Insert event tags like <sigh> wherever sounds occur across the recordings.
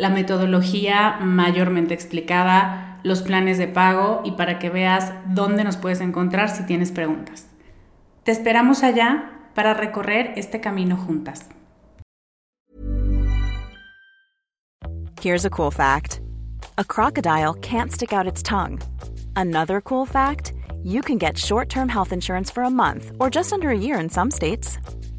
la metodología mayormente explicada, los planes de pago y para que veas dónde nos puedes encontrar si tienes preguntas. Te esperamos allá para recorrer este camino juntas. Here's a cool fact. A crocodile can't stick out its tongue. Another cool fact, you can get short-term health insurance for a month or just under a year in some states.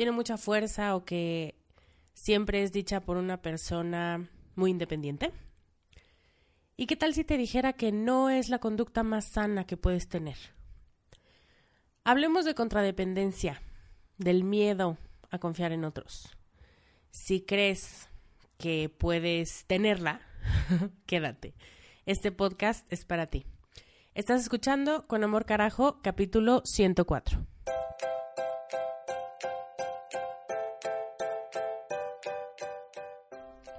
tiene mucha fuerza o que siempre es dicha por una persona muy independiente? ¿Y qué tal si te dijera que no es la conducta más sana que puedes tener? Hablemos de contradependencia, del miedo a confiar en otros. Si crees que puedes tenerla, <laughs> quédate. Este podcast es para ti. Estás escuchando Con Amor Carajo, capítulo 104.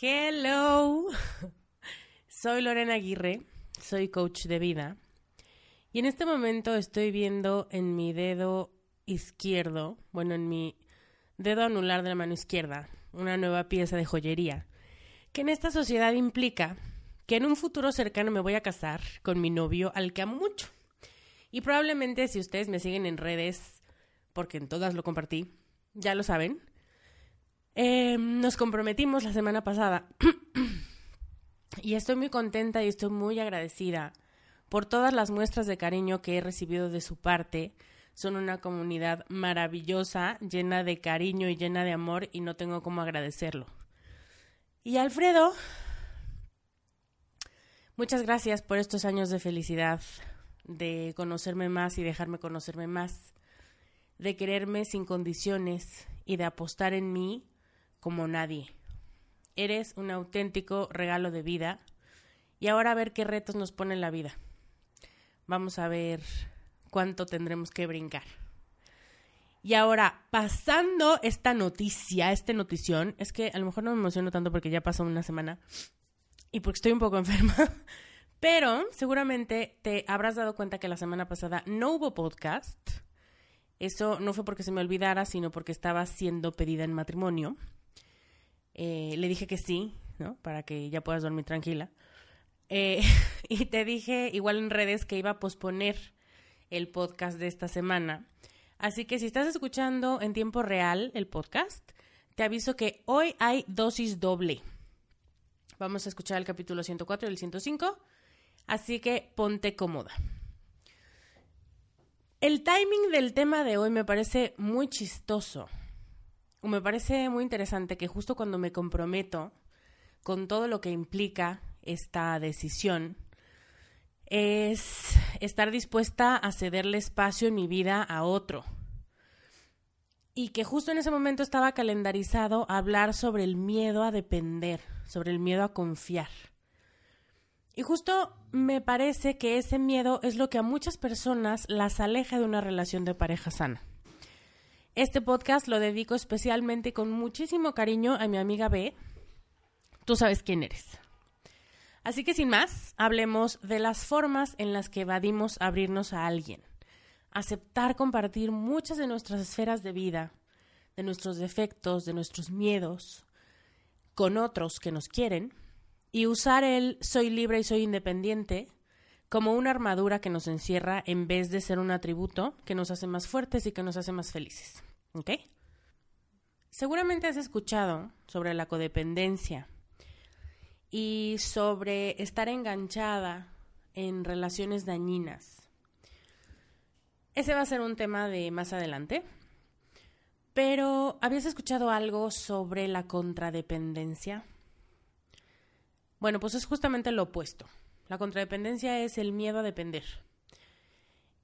Hello, <laughs> soy Lorena Aguirre, soy coach de vida y en este momento estoy viendo en mi dedo izquierdo, bueno, en mi dedo anular de la mano izquierda, una nueva pieza de joyería, que en esta sociedad implica que en un futuro cercano me voy a casar con mi novio al que amo mucho. Y probablemente si ustedes me siguen en redes, porque en todas lo compartí, ya lo saben, eh, nos comprometimos la semana pasada <clears throat> y estoy muy contenta y estoy muy agradecida por todas las muestras de cariño que he recibido de su parte. Son una comunidad maravillosa, llena de cariño y llena de amor y no tengo cómo agradecerlo. Y Alfredo, muchas gracias por estos años de felicidad, de conocerme más y dejarme conocerme más, de quererme sin condiciones y de apostar en mí como nadie. Eres un auténtico regalo de vida. Y ahora a ver qué retos nos pone la vida. Vamos a ver cuánto tendremos que brincar. Y ahora, pasando esta noticia, esta notición, es que a lo mejor no me emociono tanto porque ya pasó una semana y porque estoy un poco <laughs> enferma, pero seguramente te habrás dado cuenta que la semana pasada no hubo podcast. Eso no fue porque se me olvidara, sino porque estaba siendo pedida en matrimonio. Eh, le dije que sí, ¿no? Para que ya puedas dormir tranquila. Eh, <laughs> y te dije igual en redes que iba a posponer el podcast de esta semana. Así que si estás escuchando en tiempo real el podcast, te aviso que hoy hay dosis doble. Vamos a escuchar el capítulo 104 y el 105, así que ponte cómoda. El timing del tema de hoy me parece muy chistoso. Me parece muy interesante que justo cuando me comprometo con todo lo que implica esta decisión, es estar dispuesta a cederle espacio en mi vida a otro. Y que justo en ese momento estaba calendarizado hablar sobre el miedo a depender, sobre el miedo a confiar. Y justo me parece que ese miedo es lo que a muchas personas las aleja de una relación de pareja sana. Este podcast lo dedico especialmente con muchísimo cariño a mi amiga B. Tú sabes quién eres. Así que sin más, hablemos de las formas en las que evadimos abrirnos a alguien. Aceptar compartir muchas de nuestras esferas de vida, de nuestros defectos, de nuestros miedos, con otros que nos quieren, y usar el soy libre y soy independiente como una armadura que nos encierra en vez de ser un atributo que nos hace más fuertes y que nos hace más felices. ¿Ok? Seguramente has escuchado sobre la codependencia y sobre estar enganchada en relaciones dañinas. Ese va a ser un tema de más adelante. Pero, ¿habías escuchado algo sobre la contradependencia? Bueno, pues es justamente lo opuesto. La contradependencia es el miedo a depender.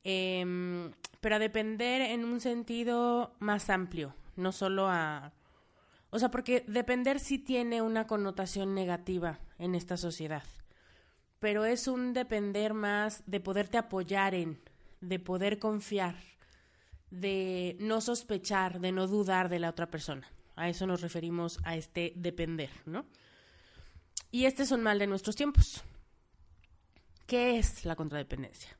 Em, pero a depender en un sentido más amplio, no solo a o sea, porque depender sí tiene una connotación negativa en esta sociedad, pero es un depender más de poderte apoyar en, de poder confiar, de no sospechar, de no dudar de la otra persona. A eso nos referimos a este depender, ¿no? Y este es un mal de nuestros tiempos. ¿Qué es la contradependencia?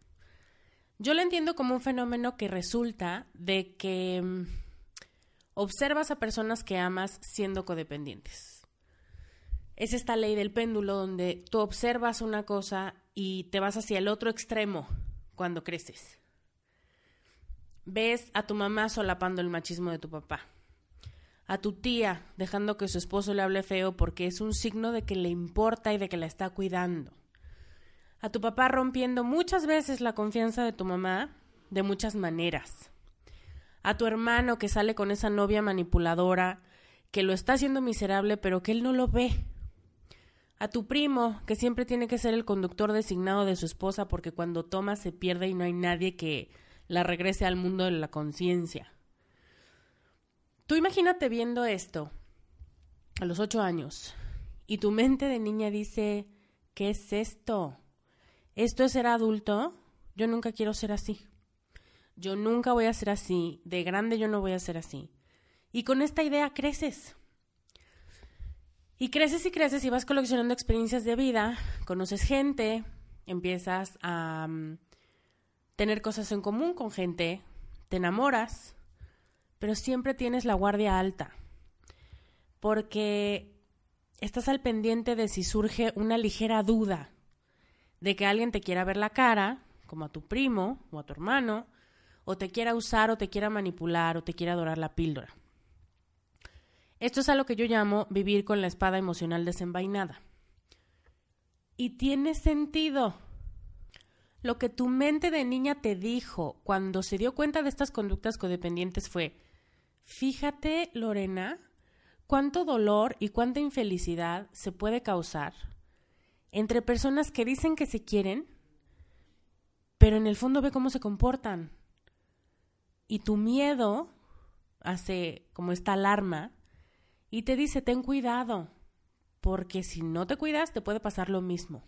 Yo lo entiendo como un fenómeno que resulta de que mm, observas a personas que amas siendo codependientes. Es esta ley del péndulo donde tú observas una cosa y te vas hacia el otro extremo cuando creces. Ves a tu mamá solapando el machismo de tu papá. A tu tía dejando que su esposo le hable feo porque es un signo de que le importa y de que la está cuidando. A tu papá rompiendo muchas veces la confianza de tu mamá de muchas maneras a tu hermano que sale con esa novia manipuladora, que lo está haciendo miserable, pero que él no lo ve. A tu primo, que siempre tiene que ser el conductor designado de su esposa porque cuando toma se pierde y no hay nadie que la regrese al mundo de la conciencia. Tú imagínate viendo esto a los ocho años y tu mente de niña dice, ¿qué es esto? ¿Esto es ser adulto? Yo nunca quiero ser así yo nunca voy a ser así, de grande yo no voy a ser así. Y con esta idea creces. Y creces y creces y vas coleccionando experiencias de vida, conoces gente, empiezas a mm, tener cosas en común con gente, te enamoras, pero siempre tienes la guardia alta. Porque estás al pendiente de si surge una ligera duda de que alguien te quiera ver la cara, como a tu primo o a tu hermano, o te quiera usar o te quiera manipular o te quiera adorar la píldora. Esto es a lo que yo llamo vivir con la espada emocional desenvainada. Y tiene sentido. Lo que tu mente de niña te dijo cuando se dio cuenta de estas conductas codependientes fue, fíjate, Lorena, cuánto dolor y cuánta infelicidad se puede causar entre personas que dicen que se quieren, pero en el fondo ve cómo se comportan y tu miedo hace como esta alarma y te dice, ten cuidado, porque si no te cuidas te puede pasar lo mismo.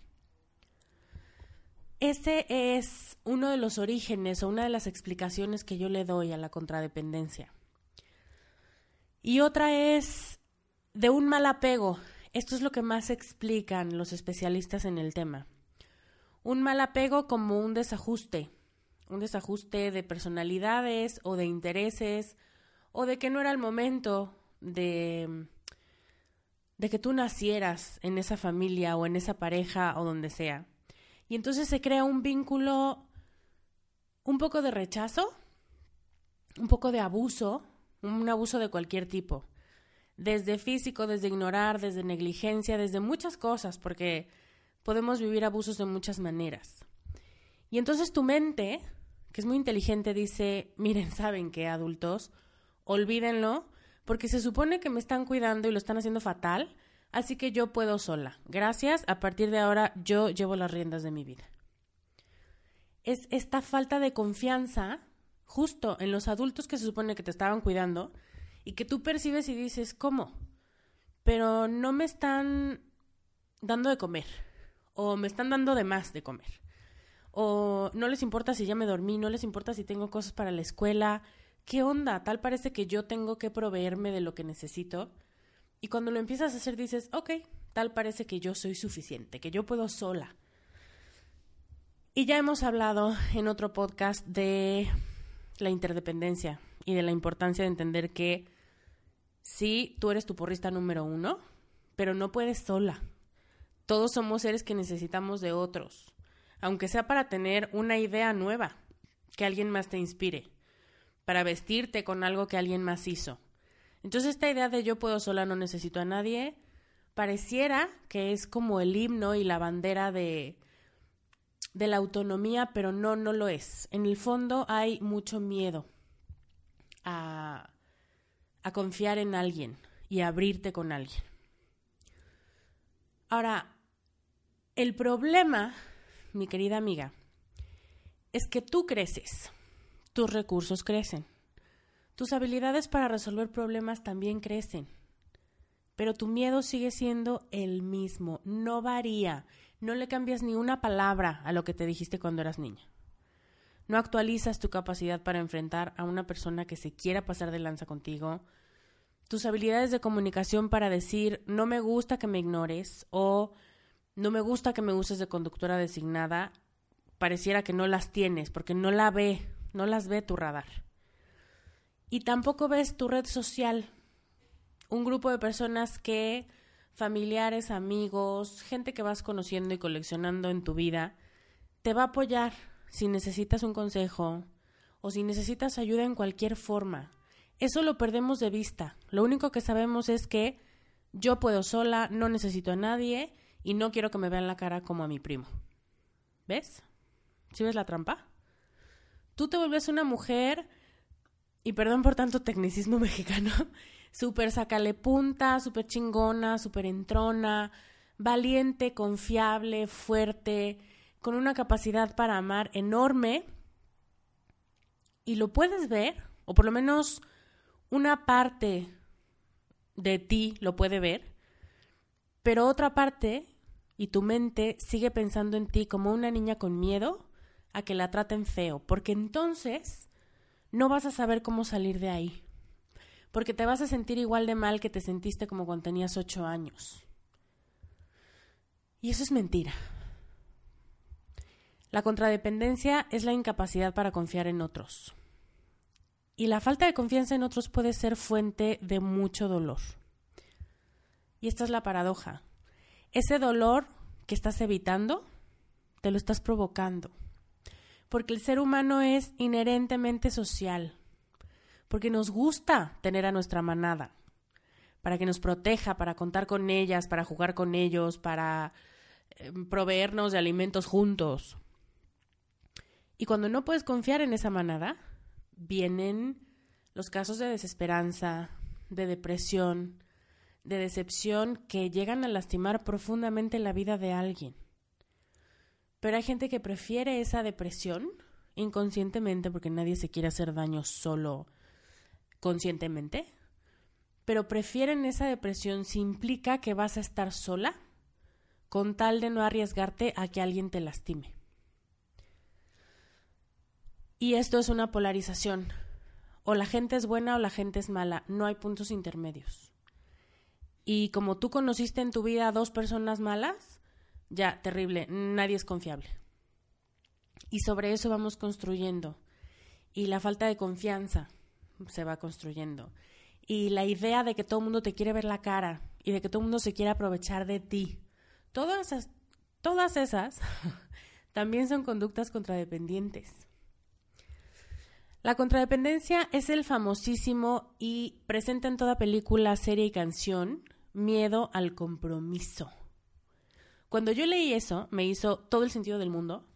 Ese es uno de los orígenes o una de las explicaciones que yo le doy a la contradependencia. Y otra es de un mal apego. Esto es lo que más explican los especialistas en el tema. Un mal apego como un desajuste, un desajuste de personalidades o de intereses o de que no era el momento de que tú nacieras en esa familia o en esa pareja o donde sea. Y entonces se crea un vínculo un poco de rechazo, un poco de abuso, un abuso de cualquier tipo, desde físico, desde ignorar, desde negligencia, desde muchas cosas, porque podemos vivir abusos de muchas maneras. Y entonces tu mente, que es muy inteligente, dice, miren, saben que adultos, olvídenlo, porque se supone que me están cuidando y lo están haciendo fatal, así que yo puedo sola. Gracias, a partir de ahora yo llevo las riendas de mi vida. Es esta falta de confianza justo en los adultos que se supone que te estaban cuidando y que tú percibes y dices, ¿cómo? Pero no me están dando de comer o me están dando de más de comer o no les importa si ya me dormí, no les importa si tengo cosas para la escuela. ¿Qué onda? Tal parece que yo tengo que proveerme de lo que necesito. Y cuando lo empiezas a hacer dices, ok, tal parece que yo soy suficiente, que yo puedo sola. Y ya hemos hablado en otro podcast de la interdependencia y de la importancia de entender que sí, tú eres tu porrista número uno, pero no puedes sola. Todos somos seres que necesitamos de otros aunque sea para tener una idea nueva, que alguien más te inspire, para vestirte con algo que alguien más hizo. Entonces esta idea de yo puedo sola, no necesito a nadie, pareciera que es como el himno y la bandera de, de la autonomía, pero no, no lo es. En el fondo hay mucho miedo a, a confiar en alguien y a abrirte con alguien. Ahora, el problema mi querida amiga, es que tú creces, tus recursos crecen, tus habilidades para resolver problemas también crecen, pero tu miedo sigue siendo el mismo, no varía, no le cambias ni una palabra a lo que te dijiste cuando eras niña. No actualizas tu capacidad para enfrentar a una persona que se quiera pasar de lanza contigo, tus habilidades de comunicación para decir no me gusta que me ignores o no me gusta que me uses de conductora designada, pareciera que no las tienes, porque no la ve, no las ve tu radar. Y tampoco ves tu red social, un grupo de personas que, familiares, amigos, gente que vas conociendo y coleccionando en tu vida, te va a apoyar si necesitas un consejo o si necesitas ayuda en cualquier forma. Eso lo perdemos de vista. Lo único que sabemos es que yo puedo sola, no necesito a nadie y no quiero que me vean la cara como a mi primo. ¿Ves? ¿Sí ves la trampa? Tú te vuelves una mujer, y perdón por tanto tecnicismo <laughs> mexicano, súper sacale punta, súper chingona, súper entrona, valiente, confiable, fuerte, con una capacidad para amar enorme. Y lo puedes ver, o por lo menos una parte de ti lo puede ver, pero otra parte y tu mente sigue pensando en ti como una niña con miedo a que la traten feo, porque entonces no vas a saber cómo salir de ahí, porque te vas a sentir igual de mal que te sentiste como cuando tenías ocho años. Y eso es mentira. La contradependencia es la incapacidad para confiar en otros. Y la falta de confianza en otros puede ser fuente de mucho dolor. Y esta es la paradoja. Ese dolor que estás evitando, te lo estás provocando. Porque el ser humano es inherentemente social. Porque nos gusta tener a nuestra manada. Para que nos proteja, para contar con ellas, para jugar con ellos, para eh, proveernos de alimentos juntos. Y cuando no puedes confiar en esa manada, vienen los casos de desesperanza, de depresión, de decepción que llegan a lastimar profundamente la vida de alguien. Pero hay gente que prefiere esa depresión inconscientemente porque nadie se quiere hacer daño solo conscientemente, pero prefieren esa depresión si implica que vas a estar sola con tal de no arriesgarte a que alguien te lastime. Y esto es una polarización. O la gente es buena o la gente es mala. No hay puntos intermedios y como tú conociste en tu vida a dos personas malas, ya, terrible, nadie es confiable. Y sobre eso vamos construyendo. Y la falta de confianza se va construyendo. Y la idea de que todo el mundo te quiere ver la cara y de que todo el mundo se quiere aprovechar de ti. Todas esas, todas esas <laughs> también son conductas contradependientes. La contradependencia es el famosísimo y presente en toda película, serie y canción miedo al compromiso. Cuando yo leí eso, me hizo todo el sentido del mundo.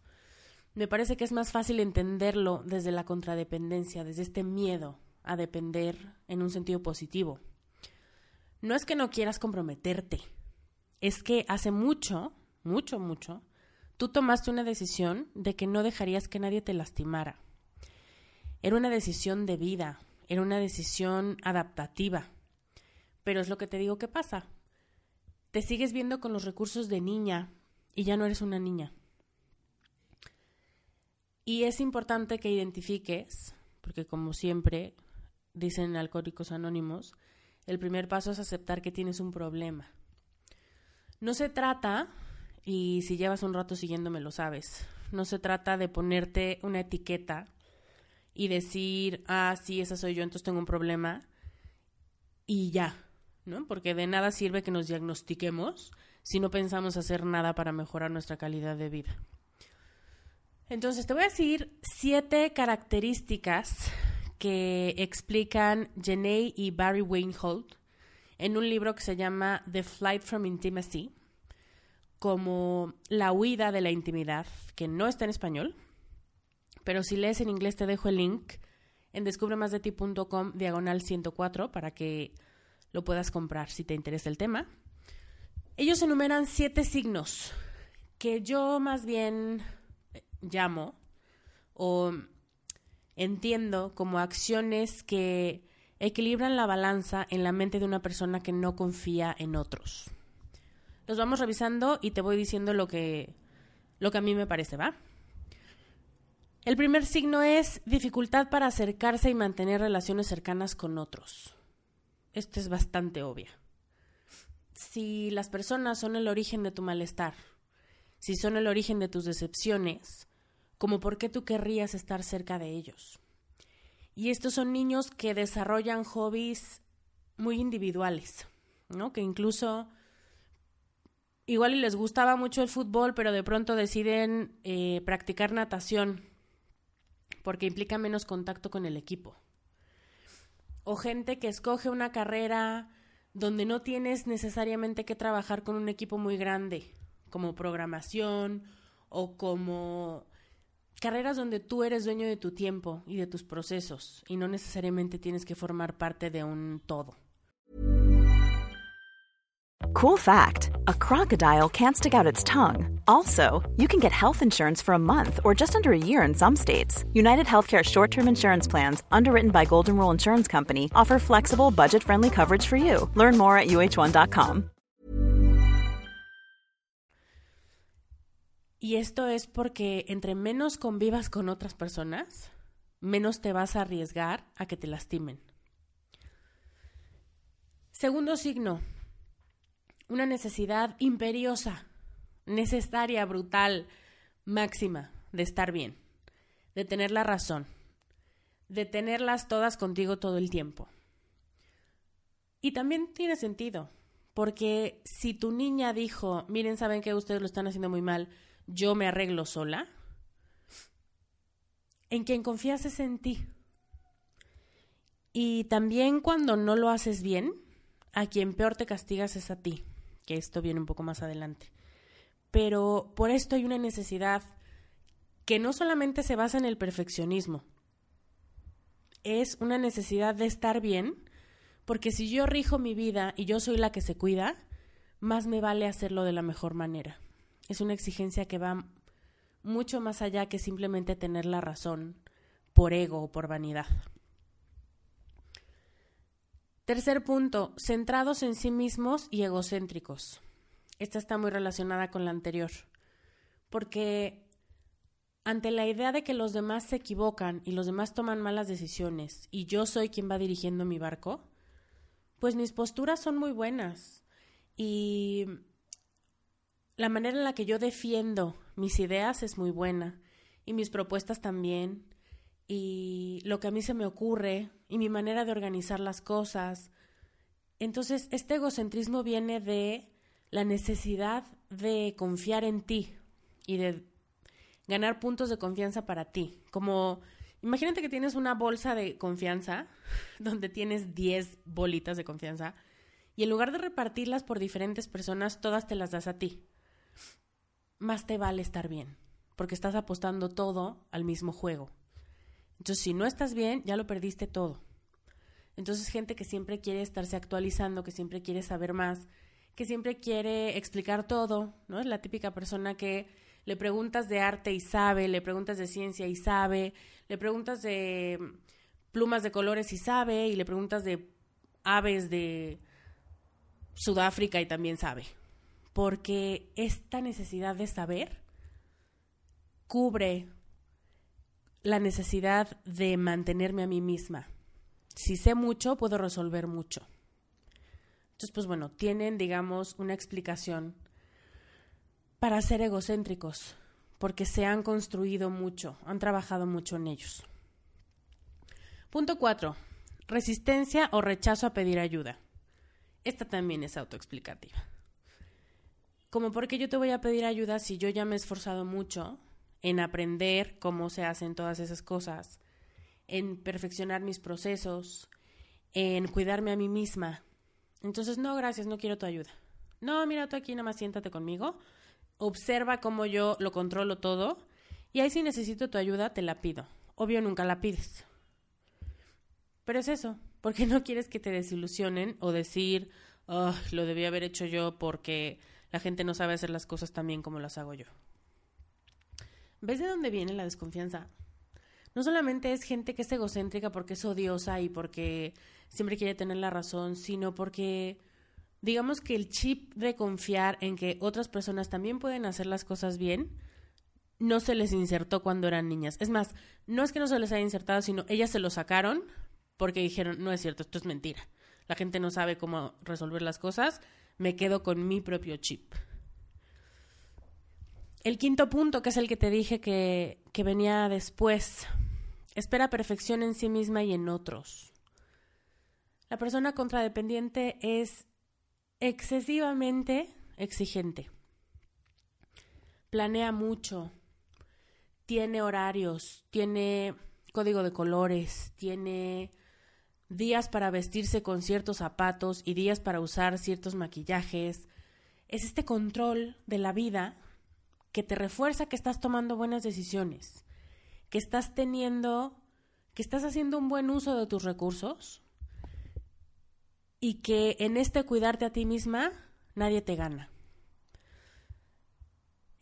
Me parece que es más fácil entenderlo desde la contradependencia, desde este miedo a depender en un sentido positivo. No es que no quieras comprometerte, es que hace mucho, mucho, mucho, tú tomaste una decisión de que no dejarías que nadie te lastimara era una decisión de vida, era una decisión adaptativa. Pero es lo que te digo que pasa. Te sigues viendo con los recursos de niña y ya no eres una niña. Y es importante que identifiques, porque como siempre dicen Alcohólicos Anónimos, el primer paso es aceptar que tienes un problema. No se trata, y si llevas un rato siguiéndome lo sabes, no se trata de ponerte una etiqueta y decir, ah, sí, esa soy yo, entonces tengo un problema y ya, ¿no? Porque de nada sirve que nos diagnostiquemos si no pensamos hacer nada para mejorar nuestra calidad de vida. Entonces, te voy a decir siete características que explican Jenny y Barry Weinhold en un libro que se llama The Flight from Intimacy, como la huida de la intimidad, que no está en español, pero si lees en inglés te dejo el link en descubremasdeti.com diagonal 104 para que lo puedas comprar si te interesa el tema. Ellos enumeran siete signos que yo más bien llamo o entiendo como acciones que equilibran la balanza en la mente de una persona que no confía en otros. Los vamos revisando y te voy diciendo lo que, lo que a mí me parece, ¿va? El primer signo es dificultad para acercarse y mantener relaciones cercanas con otros. Esto es bastante obvia. Si las personas son el origen de tu malestar, si son el origen de tus decepciones, como por qué tú querrías estar cerca de ellos. Y estos son niños que desarrollan hobbies muy individuales, ¿no? Que incluso igual les gustaba mucho el fútbol, pero de pronto deciden eh, practicar natación porque implica menos contacto con el equipo. O gente que escoge una carrera donde no tienes necesariamente que trabajar con un equipo muy grande, como programación o como carreras donde tú eres dueño de tu tiempo y de tus procesos y no necesariamente tienes que formar parte de un todo. Cool fact a crocodile can't stick out its tongue. Also, you can get health insurance for a month or just under a year in some states. United Healthcare short term insurance plans, underwritten by Golden Rule Insurance Company, offer flexible, budget friendly coverage for you. Learn more at uh1.com. Y esto es porque entre menos convivas con otras personas, menos te vas a arriesgar a que te lastimen. Segundo signo, una necesidad imperiosa, necesaria, brutal, máxima de estar bien, de tener la razón, de tenerlas todas contigo todo el tiempo. Y también tiene sentido, porque si tu niña dijo, miren, saben que ustedes lo están haciendo muy mal, yo me arreglo sola, en quien confías es en ti. Y también cuando no lo haces bien, a quien peor te castigas es a ti esto viene un poco más adelante. Pero por esto hay una necesidad que no solamente se basa en el perfeccionismo, es una necesidad de estar bien, porque si yo rijo mi vida y yo soy la que se cuida, más me vale hacerlo de la mejor manera. Es una exigencia que va mucho más allá que simplemente tener la razón por ego o por vanidad. Tercer punto, centrados en sí mismos y egocéntricos. Esta está muy relacionada con la anterior, porque ante la idea de que los demás se equivocan y los demás toman malas decisiones y yo soy quien va dirigiendo mi barco, pues mis posturas son muy buenas y la manera en la que yo defiendo mis ideas es muy buena y mis propuestas también y lo que a mí se me ocurre y mi manera de organizar las cosas. Entonces, este egocentrismo viene de la necesidad de confiar en ti y de ganar puntos de confianza para ti. Como Imagínate que tienes una bolsa de confianza <laughs> donde tienes 10 bolitas de confianza y en lugar de repartirlas por diferentes personas, todas te las das a ti. Más te vale estar bien, porque estás apostando todo al mismo juego. Entonces, si no estás bien, ya lo perdiste todo. Entonces, gente que siempre quiere estarse actualizando, que siempre quiere saber más, que siempre quiere explicar todo, ¿no? Es la típica persona que le preguntas de arte y sabe, le preguntas de ciencia y sabe, le preguntas de plumas de colores y sabe, y le preguntas de aves de Sudáfrica y también sabe. Porque esta necesidad de saber cubre la necesidad de mantenerme a mí misma. Si sé mucho, puedo resolver mucho. Entonces, pues bueno, tienen, digamos, una explicación para ser egocéntricos, porque se han construido mucho, han trabajado mucho en ellos. Punto 4. Resistencia o rechazo a pedir ayuda. Esta también es autoexplicativa. Como porque yo te voy a pedir ayuda si yo ya me he esforzado mucho en aprender cómo se hacen todas esas cosas, en perfeccionar mis procesos, en cuidarme a mí misma. Entonces, no, gracias, no quiero tu ayuda. No, mira, tú aquí nada más siéntate conmigo observa cómo yo lo controlo todo y ahí si necesito tu ayuda te la pido. Obvio nunca la pides. Pero es eso, porque <laughs> no quieres que te desilusionen o decir, oh, lo debía haber hecho yo porque la gente no sabe hacer las cosas tan bien como las hago yo. ¿Ves de dónde viene la desconfianza? No solamente es gente que es egocéntrica porque es odiosa y porque siempre quiere tener la razón, sino porque digamos que el chip de confiar en que otras personas también pueden hacer las cosas bien, no se les insertó cuando eran niñas. Es más, no es que no se les haya insertado, sino ellas se lo sacaron porque dijeron, no es cierto, esto es mentira. La gente no sabe cómo resolver las cosas, me quedo con mi propio chip. El quinto punto, que es el que te dije que, que venía después, espera perfección en sí misma y en otros. La persona contradependiente es excesivamente exigente. Planea mucho, tiene horarios, tiene código de colores, tiene días para vestirse con ciertos zapatos y días para usar ciertos maquillajes. Es este control de la vida que te refuerza que estás tomando buenas decisiones, que estás teniendo, que estás haciendo un buen uso de tus recursos y que en este cuidarte a ti misma nadie te gana.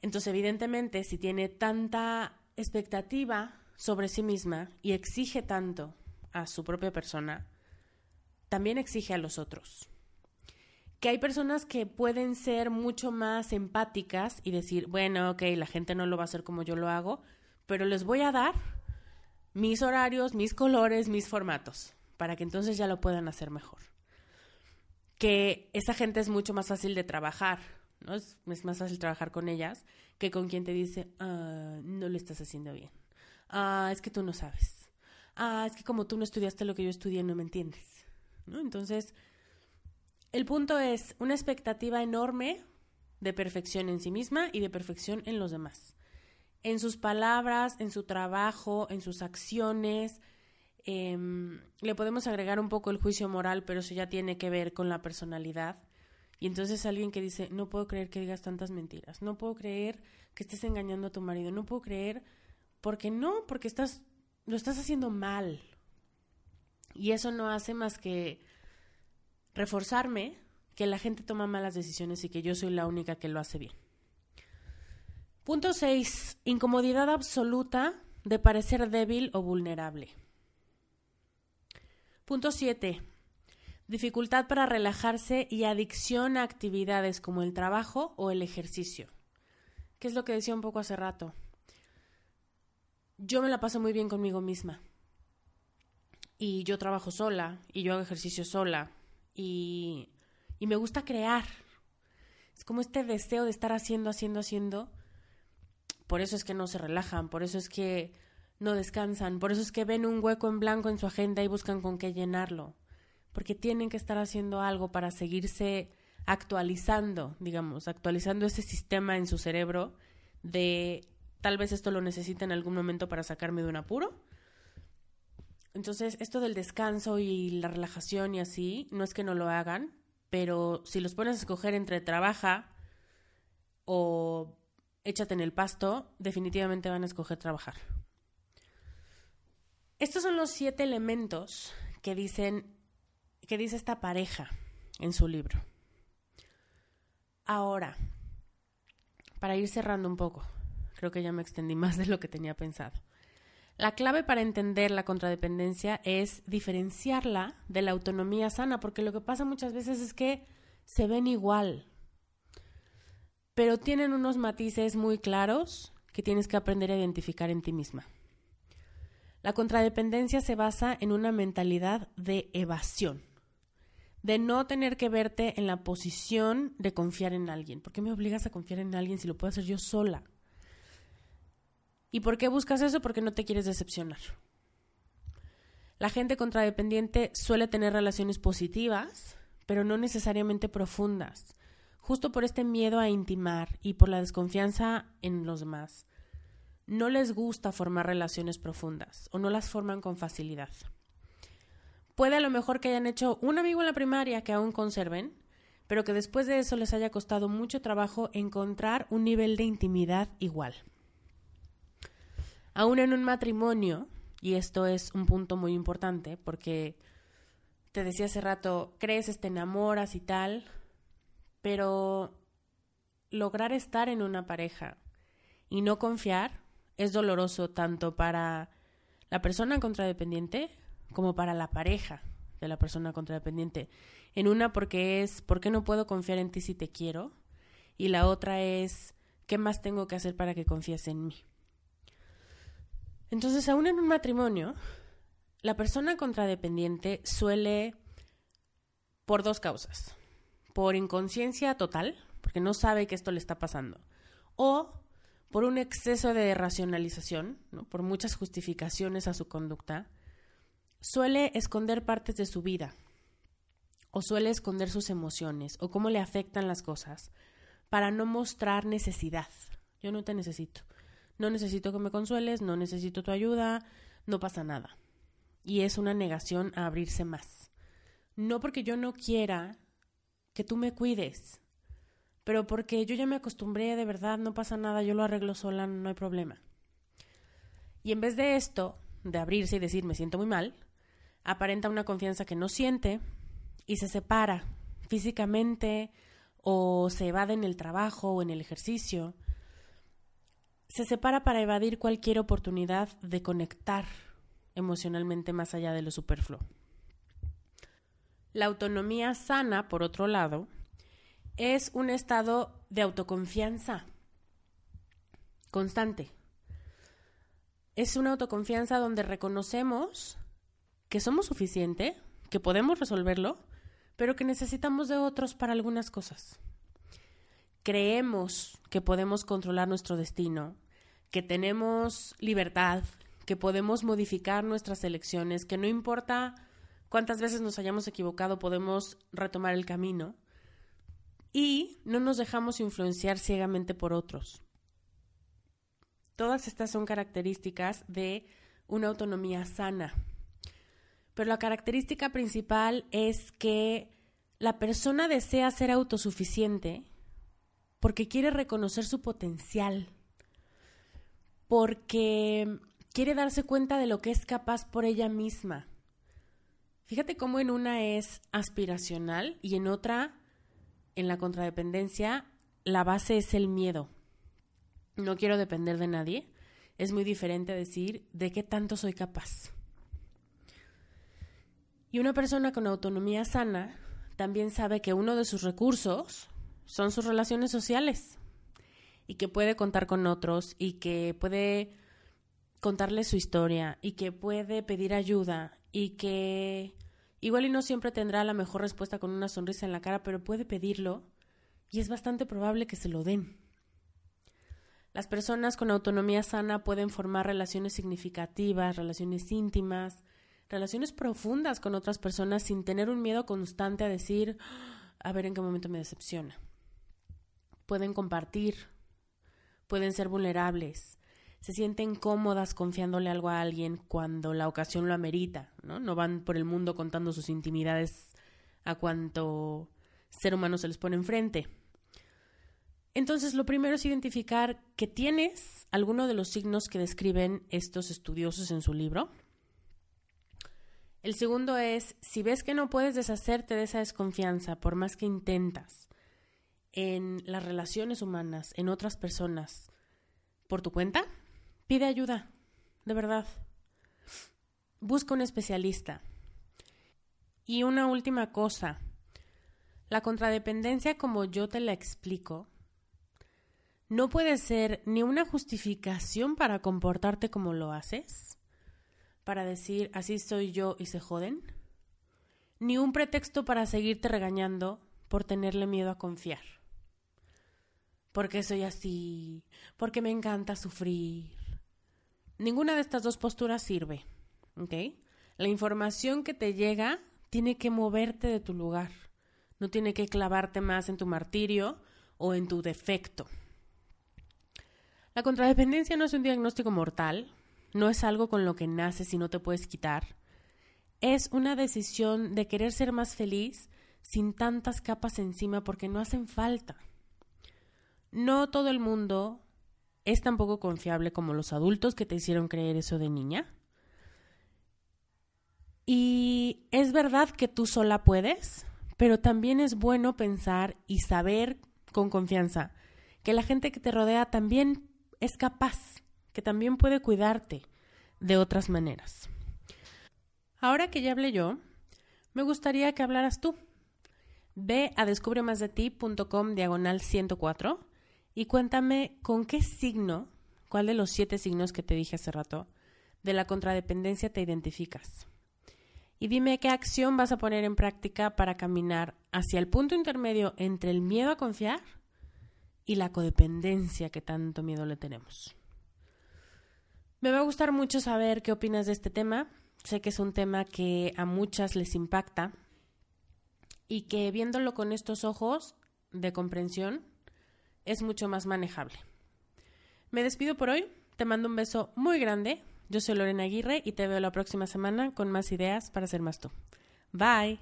Entonces, evidentemente, si tiene tanta expectativa sobre sí misma y exige tanto a su propia persona, también exige a los otros. Que hay personas que pueden ser mucho más empáticas y decir, bueno, ok, la gente no lo va a hacer como yo lo hago, pero les voy a dar mis horarios, mis colores, mis formatos, para que entonces ya lo puedan hacer mejor que esa gente es mucho más fácil de trabajar, ¿no? Es, más fácil trabajar con ellas que con quien te dice, ah, no lo estás haciendo bien. Ah, es que tú no sabes. Ah, es que como tú no estudiaste lo que yo estudié, no me entiendes. ¿No? Entonces, el punto es una expectativa enorme de perfección en sí misma y de perfección en los demás. En sus palabras, en su trabajo, en sus acciones, Em, le podemos agregar un poco el juicio moral, pero eso ya tiene que ver con la personalidad. Y entonces alguien que dice, no puedo creer que digas tantas mentiras, no puedo creer que estés engañando a tu marido, no puedo creer, porque no, porque estás, lo estás haciendo mal. Y eso no hace más que reforzarme que la gente toma malas decisiones y que yo soy la única que lo hace bien. Punto 6. Incomodidad absoluta de parecer débil o vulnerable. Punto 7. Dificultad para relajarse y adicción a actividades como el trabajo o el ejercicio. ¿Qué es lo que decía un poco hace rato? Yo me la paso muy bien conmigo misma. Y yo trabajo sola, y yo hago ejercicio sola, y, y me gusta crear. Es como este deseo de estar haciendo, haciendo, haciendo. Por eso es que no se relajan, por eso es que no descansan. Por eso es que ven un hueco en blanco en su agenda y buscan con qué llenarlo. Porque tienen que estar haciendo algo para seguirse actualizando, digamos, actualizando ese sistema en su cerebro de tal vez esto lo necesite en algún momento para sacarme de un apuro, Entonces, esto del descanso y la relajación y así, no es que no lo hagan, pero si los pones a escoger entre trabaja o échate en el pasto, definitivamente van a escoger trabajar. Estos son los siete elementos que dicen que dice esta pareja en su libro. Ahora, para ir cerrando un poco, creo que ya me extendí <laughs> más de lo que tenía pensado. La clave para entender la contradependencia es diferenciarla de la autonomía sana, porque lo que pasa muchas veces es que se ven igual, pero tienen unos matices muy claros que tienes que aprender a identificar en ti misma. La contradependencia se basa en una mentalidad de evasión, de no tener que verte en la posición de confiar en alguien. ¿Por qué me obligas a confiar en alguien si lo puedo hacer yo sola? ¿Y por qué buscas eso? Porque no te quieres decepcionar. La gente contradependiente suele tener relaciones positivas, pero no necesariamente profundas, justo por este miedo a intimar y por la desconfianza en los demás no les gusta formar relaciones profundas o no las forman con facilidad. Puede a lo mejor que hayan hecho un amigo en la primaria que aún conserven, pero que después de eso les haya costado mucho trabajo encontrar un nivel de intimidad igual. Aún en un matrimonio, y esto es un punto muy importante porque te decía hace rato, crees, te enamoras y tal, pero lograr estar en una pareja y no confiar es doloroso tanto para la persona contradependiente como para la pareja de la persona contradependiente. En una porque es, ¿por qué no puedo confiar en ti si te quiero? Y la otra es, ¿qué más tengo que hacer para que confíes en mí? Entonces, aún en un matrimonio, la persona contradependiente suele, por dos causas, por inconsciencia total, porque no sabe que esto le está pasando, o por un exceso de racionalización, por muchas justificaciones a su conducta, suele esconder partes de su vida o suele esconder sus emociones o cómo le afectan las cosas para no mostrar necesidad. Yo no te necesito. No necesito que me consueles, no necesito tu ayuda, no pasa nada. Y es una negación a abrirse más. No porque yo no quiera que tú me cuides, pero porque yo ya me acostumbré, de verdad, no pasa nada, yo lo arreglo sola, no hay problema. Y en vez de esto, de abrirse y decir me siento muy mal, aparenta una confianza que no siente y se separa físicamente o se evade en el trabajo o en el ejercicio. Se separa para evadir cualquier oportunidad de conectar emocionalmente más allá de lo superfluo. La autonomía sana, por otro lado, es un estado de autoconfianza constante. Es una autoconfianza donde reconocemos que somos suficiente, que podemos resolverlo, pero que necesitamos de otros para algunas cosas. Creemos que podemos controlar nuestro destino, que tenemos libertad, que podemos modificar nuestras elecciones, que no importa cuántas veces nos hayamos equivocado, podemos retomar el camino y no nos dejamos influenciar ciegamente por otros. Todas estas son características de una autonomía sana. Pero la característica principal es que la persona desea ser autosuficiente porque quiere reconocer su potencial, porque quiere darse cuenta de lo que es capaz por ella misma. Fíjate cómo en una es aspiracional y en otra en la contradependencia la base es el miedo. No quiero depender de nadie. Es muy diferente decir de qué tanto soy capaz. Y una persona con autonomía sana también sabe que uno de sus recursos son sus relaciones sociales y que puede contar con otros y que puede contarles su historia y que puede pedir ayuda y que Igual y no siempre tendrá la mejor respuesta con una sonrisa en la cara, pero puede pedirlo y es bastante probable que se lo den. Las personas con autonomía sana pueden formar relaciones significativas, relaciones íntimas, relaciones profundas con otras personas sin tener un miedo constante a decir, a ver en qué momento me decepciona. Pueden compartir, pueden ser vulnerables, se sienten cómodas confiándole algo a alguien cuando la ocasión lo amerita, ¿no? No van por el mundo contando sus intimidades a cuanto ser humano se les pone enfrente. Entonces, lo primero es identificar que tienes alguno de los signos que describen estos estudiosos en su libro. El segundo es, si ves que no puedes deshacerte de esa desconfianza por más que intentas en las relaciones humanas, en otras personas, por tu cuenta, pide ayuda, de verdad. Busca un especialista. Y una última cosa, la contradependencia como yo te la explico, no puede ser ni una justificación para comportarte como lo haces, para decir así soy yo y se joden, ni un pretexto para seguirte regañando por tenerle miedo a confiar. Porque soy así, porque me encanta sufrir. Ninguna de estas dos posturas sirve, ¿ok? La información que te llega tiene que moverte de tu lugar, no tiene que clavarte más en tu martirio o en tu defecto. La contradependencia no es un diagnóstico mortal, no es algo con lo que naces y no te puedes quitar. Es una decisión de querer ser más feliz sin tantas capas encima porque no hacen falta. No todo el mundo es tan poco confiable como los adultos que te hicieron creer eso de niña. Y es verdad que tú sola puedes, pero también es bueno pensar y saber con confianza que la gente que te rodea también es capaz, que también puede cuidarte de otras maneras. Ahora que ya hablé yo, me gustaría que hablaras tú. Ve a descubremasdeti.com diagonal 104 y cuéntame con qué signo, cuál de los siete signos que te dije hace rato, de la contradependencia te identificas. Y dime qué acción vas a poner en práctica para caminar hacia el punto intermedio entre el miedo a confiar y la codependencia que tanto miedo le tenemos. Me va a gustar mucho saber qué opinas de este tema. Sé que es un tema que a muchas les impacta y que viéndolo con estos ojos de comprensión es mucho más manejable. Me despido por hoy, te mando un beso muy grande. Yo soy Lorena Aguirre y te veo la próxima semana con más ideas para ser más tú. Bye.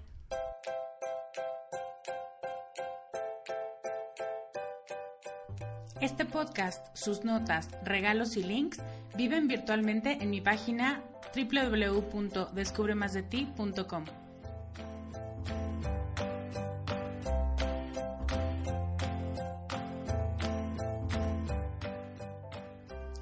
Este podcast, sus notas, regalos y links viven virtualmente en mi página www.descubremasdeti.com.